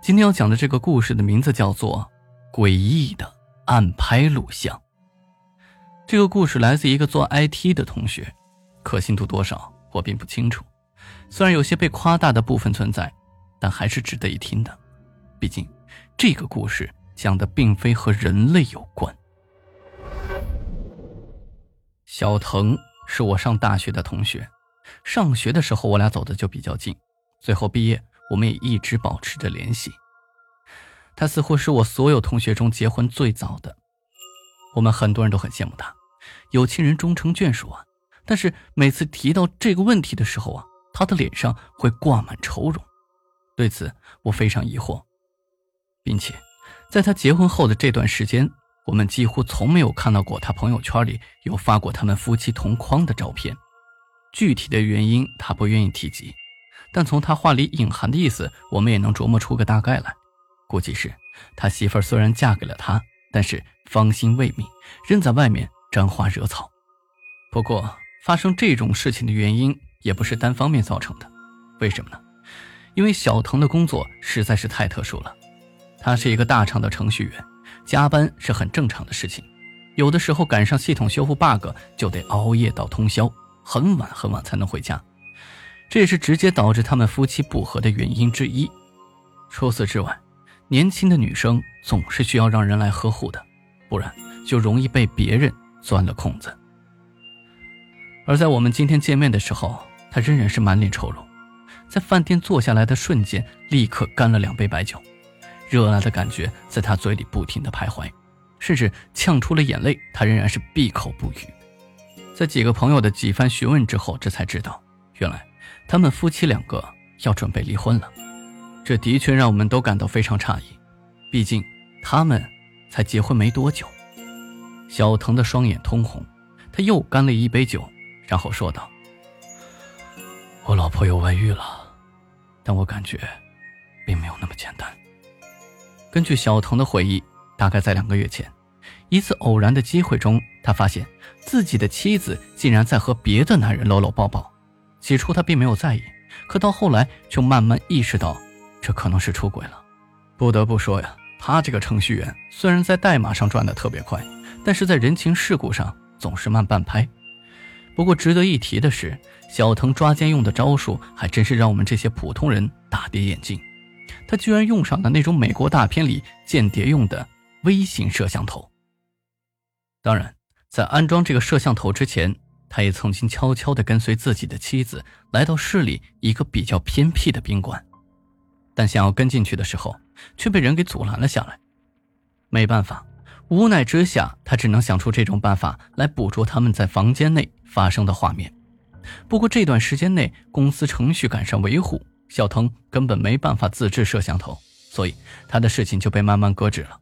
今天要讲的这个故事的名字叫做《诡异的暗拍录像》。这个故事来自一个做 IT 的同学，可信度多少我并不清楚。虽然有些被夸大的部分存在，但还是值得一听的。毕竟，这个故事讲的并非和人类有关。小腾是我上大学的同学，上学的时候我俩走的就比较近，最后毕业。我们也一直保持着联系。他似乎是我所有同学中结婚最早的，我们很多人都很羡慕他，有情人终成眷属啊。但是每次提到这个问题的时候啊，他的脸上会挂满愁容。对此我非常疑惑，并且在他结婚后的这段时间，我们几乎从没有看到过他朋友圈里有发过他们夫妻同框的照片。具体的原因他不愿意提及。但从他话里隐含的意思，我们也能琢磨出个大概来。估计是他媳妇儿虽然嫁给了他，但是芳心未泯，仍在外面沾花惹草。不过，发生这种事情的原因也不是单方面造成的。为什么呢？因为小腾的工作实在是太特殊了。他是一个大厂的程序员，加班是很正常的事情。有的时候赶上系统修复 bug，就得熬夜到通宵，很晚很晚才能回家。这也是直接导致他们夫妻不和的原因之一。除此之外，年轻的女生总是需要让人来呵护的，不然就容易被别人钻了空子。而在我们今天见面的时候，她仍然是满脸愁容，在饭店坐下来的瞬间，立刻干了两杯白酒，热辣的感觉在她嘴里不停的徘徊，甚至呛出了眼泪，她仍然是闭口不语。在几个朋友的几番询问之后，这才知道，原来。他们夫妻两个要准备离婚了，这的确让我们都感到非常诧异。毕竟他们才结婚没多久。小腾的双眼通红，他又干了一杯酒，然后说道：“我老婆有外遇了，但我感觉并没有那么简单。”根据小腾的回忆，大概在两个月前，一次偶然的机会中，他发现自己的妻子竟然在和别的男人搂搂抱抱。起初他并没有在意，可到后来却慢慢意识到，这可能是出轨了。不得不说呀，他这个程序员虽然在代码上转的特别快，但是在人情世故上总是慢半拍。不过值得一提的是，小腾抓奸用的招数还真是让我们这些普通人大跌眼镜。他居然用上了那种美国大片里间谍用的微型摄像头。当然，在安装这个摄像头之前。他也曾经悄悄地跟随自己的妻子来到市里一个比较偏僻的宾馆，但想要跟进去的时候，却被人给阻拦了下来。没办法，无奈之下，他只能想出这种办法来捕捉他们在房间内发生的画面。不过这段时间内，公司程序赶上维护，小腾根本没办法自制摄像头，所以他的事情就被慢慢搁置了。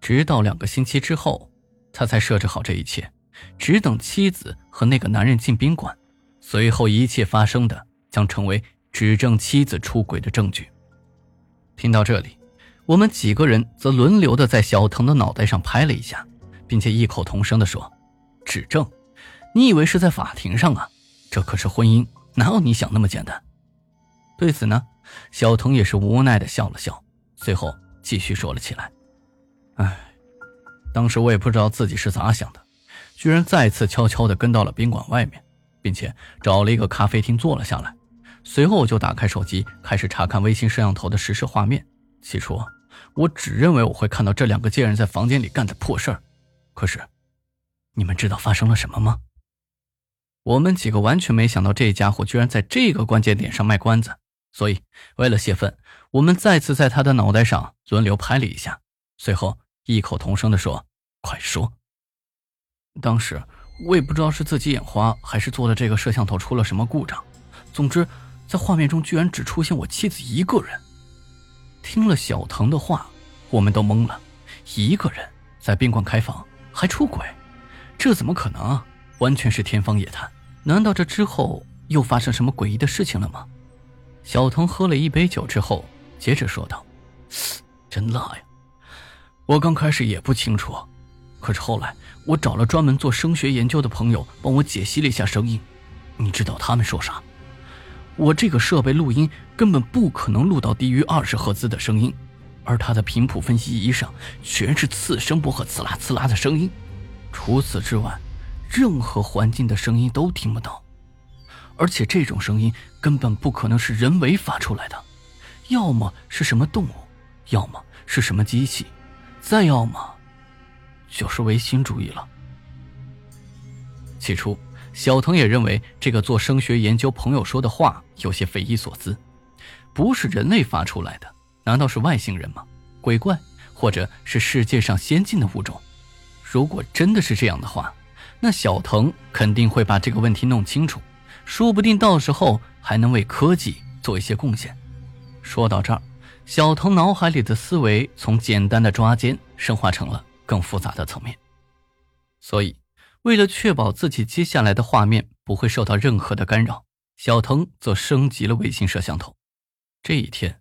直到两个星期之后，他才设置好这一切。只等妻子和那个男人进宾馆，随后一切发生的将成为指证妻子出轨的证据。听到这里，我们几个人则轮流的在小腾的脑袋上拍了一下，并且异口同声的说：“指证？你以为是在法庭上啊？这可是婚姻，哪有你想那么简单？”对此呢，小腾也是无奈的笑了笑，随后继续说了起来：“哎，当时我也不知道自己是咋想的。”居然再次悄悄地跟到了宾馆外面，并且找了一个咖啡厅坐了下来。随后我就打开手机，开始查看微信摄像头的实时画面。起初，我只认为我会看到这两个贱人在房间里干的破事儿。可是，你们知道发生了什么吗？我们几个完全没想到这家伙居然在这个关键点上卖关子。所以，为了泄愤，我们再次在他的脑袋上轮流拍了一下，随后异口同声地说：“快说。”当时我也不知道是自己眼花，还是做的这个摄像头出了什么故障。总之，在画面中居然只出现我妻子一个人。听了小腾的话，我们都懵了，一个人在宾馆开房还出轨，这怎么可能？完全是天方夜谭。难道这之后又发生什么诡异的事情了吗？小腾喝了一杯酒之后，接着说道：“真辣呀！我刚开始也不清楚，可是后来我找了专门做声学研究的朋友帮我解析了一下声音，你知道他们说啥？我这个设备录音根本不可能录到低于二十赫兹的声音。”而他的频谱分析仪上全是次声波和刺啦刺啦的声音，除此之外，任何环境的声音都听不到。而且这种声音根本不可能是人为发出来的，要么是什么动物，要么是什么机器，再要么就是唯心主义了。起初，小腾也认为这个做声学研究朋友说的话有些匪夷所思，不是人类发出来的。难道是外星人吗？鬼怪，或者是世界上先进的物种？如果真的是这样的话，那小腾肯定会把这个问题弄清楚，说不定到时候还能为科技做一些贡献。说到这儿，小腾脑海里的思维从简单的抓奸升华成了更复杂的层面。所以，为了确保自己接下来的画面不会受到任何的干扰，小腾则升级了卫星摄像头。这一天。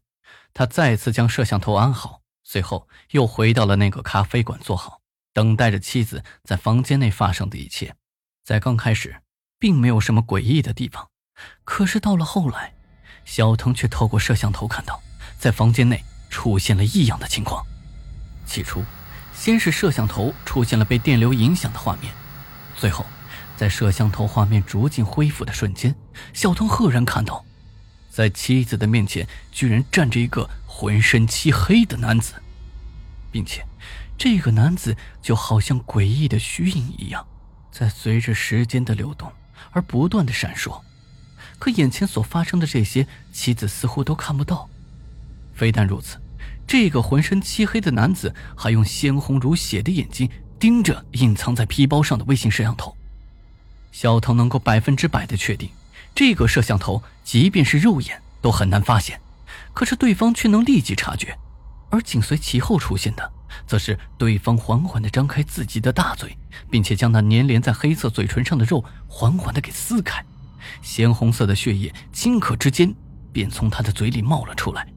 他再次将摄像头安好，随后又回到了那个咖啡馆坐好，等待着妻子在房间内发生的一切。在刚开始，并没有什么诡异的地方，可是到了后来，小腾却透过摄像头看到，在房间内出现了异样的情况。起初，先是摄像头出现了被电流影响的画面，最后，在摄像头画面逐渐恢复的瞬间，小童赫然看到。在妻子的面前，居然站着一个浑身漆黑的男子，并且，这个男子就好像诡异的虚影一样，在随着时间的流动而不断的闪烁。可眼前所发生的这些，妻子似乎都看不到。非但如此，这个浑身漆黑的男子还用鲜红如血的眼睛盯着隐藏在皮包上的微型摄像头。小唐能够百分之百的确定。这个摄像头，即便是肉眼都很难发现，可是对方却能立即察觉，而紧随其后出现的，则是对方缓缓地张开自己的大嘴，并且将那粘连在黑色嘴唇上的肉缓缓地给撕开，鲜红色的血液顷刻之间便从他的嘴里冒了出来。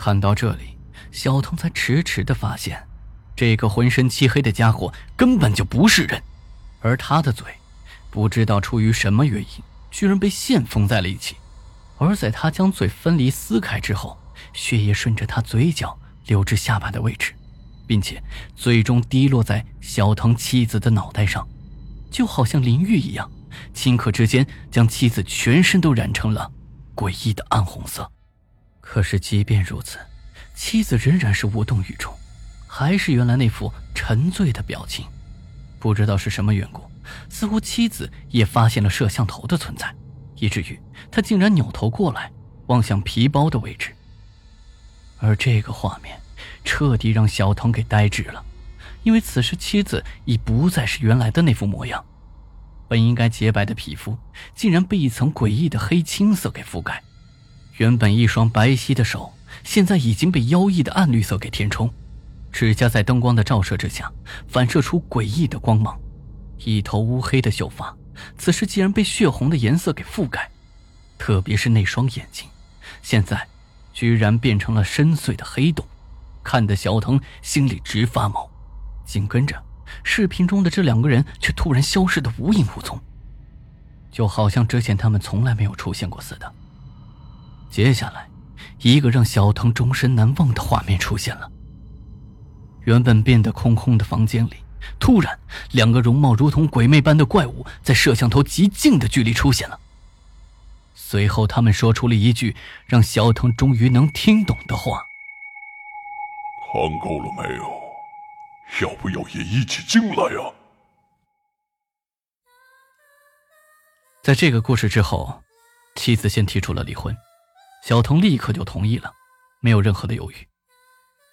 看到这里，小腾才迟迟地发现，这个浑身漆黑的家伙根本就不是人，而他的嘴，不知道出于什么原因。居然被线封在了一起，而在他将嘴分离撕开之后，血液顺着他嘴角流至下巴的位置，并且最终滴落在小腾妻子的脑袋上，就好像淋浴一样，顷刻之间将妻子全身都染成了诡异的暗红色。可是即便如此，妻子仍然是无动于衷，还是原来那副沉醉的表情。不知道是什么缘故。似乎妻子也发现了摄像头的存在，以至于他竟然扭头过来望向皮包的位置。而这个画面彻底让小腾给呆滞了，因为此时妻子已不再是原来的那副模样，本应该洁白的皮肤竟然被一层诡异的黑青色给覆盖，原本一双白皙的手现在已经被妖异的暗绿色给填充，指甲在灯光的照射之下反射出诡异的光芒。一头乌黑的秀发，此时竟然被血红的颜色给覆盖，特别是那双眼睛，现在居然变成了深邃的黑洞，看得小腾心里直发毛。紧跟着，视频中的这两个人却突然消失的无影无踪，就好像之前他们从来没有出现过似的。接下来，一个让小腾终身难忘的画面出现了。原本变得空空的房间里。突然，两个容貌如同鬼魅般的怪物在摄像头极近的距离出现了。随后，他们说出了一句让小腾终于能听懂的话：“看够了没有？要不要也一起进来呀？”在这个故事之后，妻子先提出了离婚，小童立刻就同意了，没有任何的犹豫。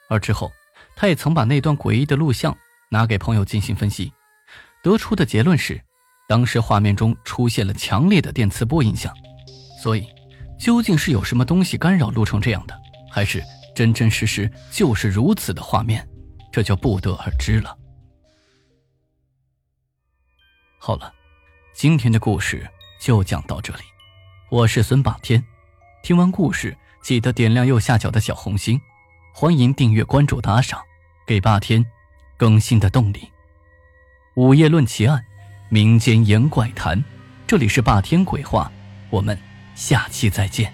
而之后，他也曾把那段诡异的录像。拿给朋友进行分析，得出的结论是，当时画面中出现了强烈的电磁波影响，所以究竟是有什么东西干扰录成这样的，还是真真实实就是如此的画面，这就不得而知了。好了，今天的故事就讲到这里。我是孙霸天，听完故事记得点亮右下角的小红心，欢迎订阅、关注、打赏，给霸天更新的动力。午夜论奇案，民间言怪谈，这里是霸天鬼话，我们下期再见。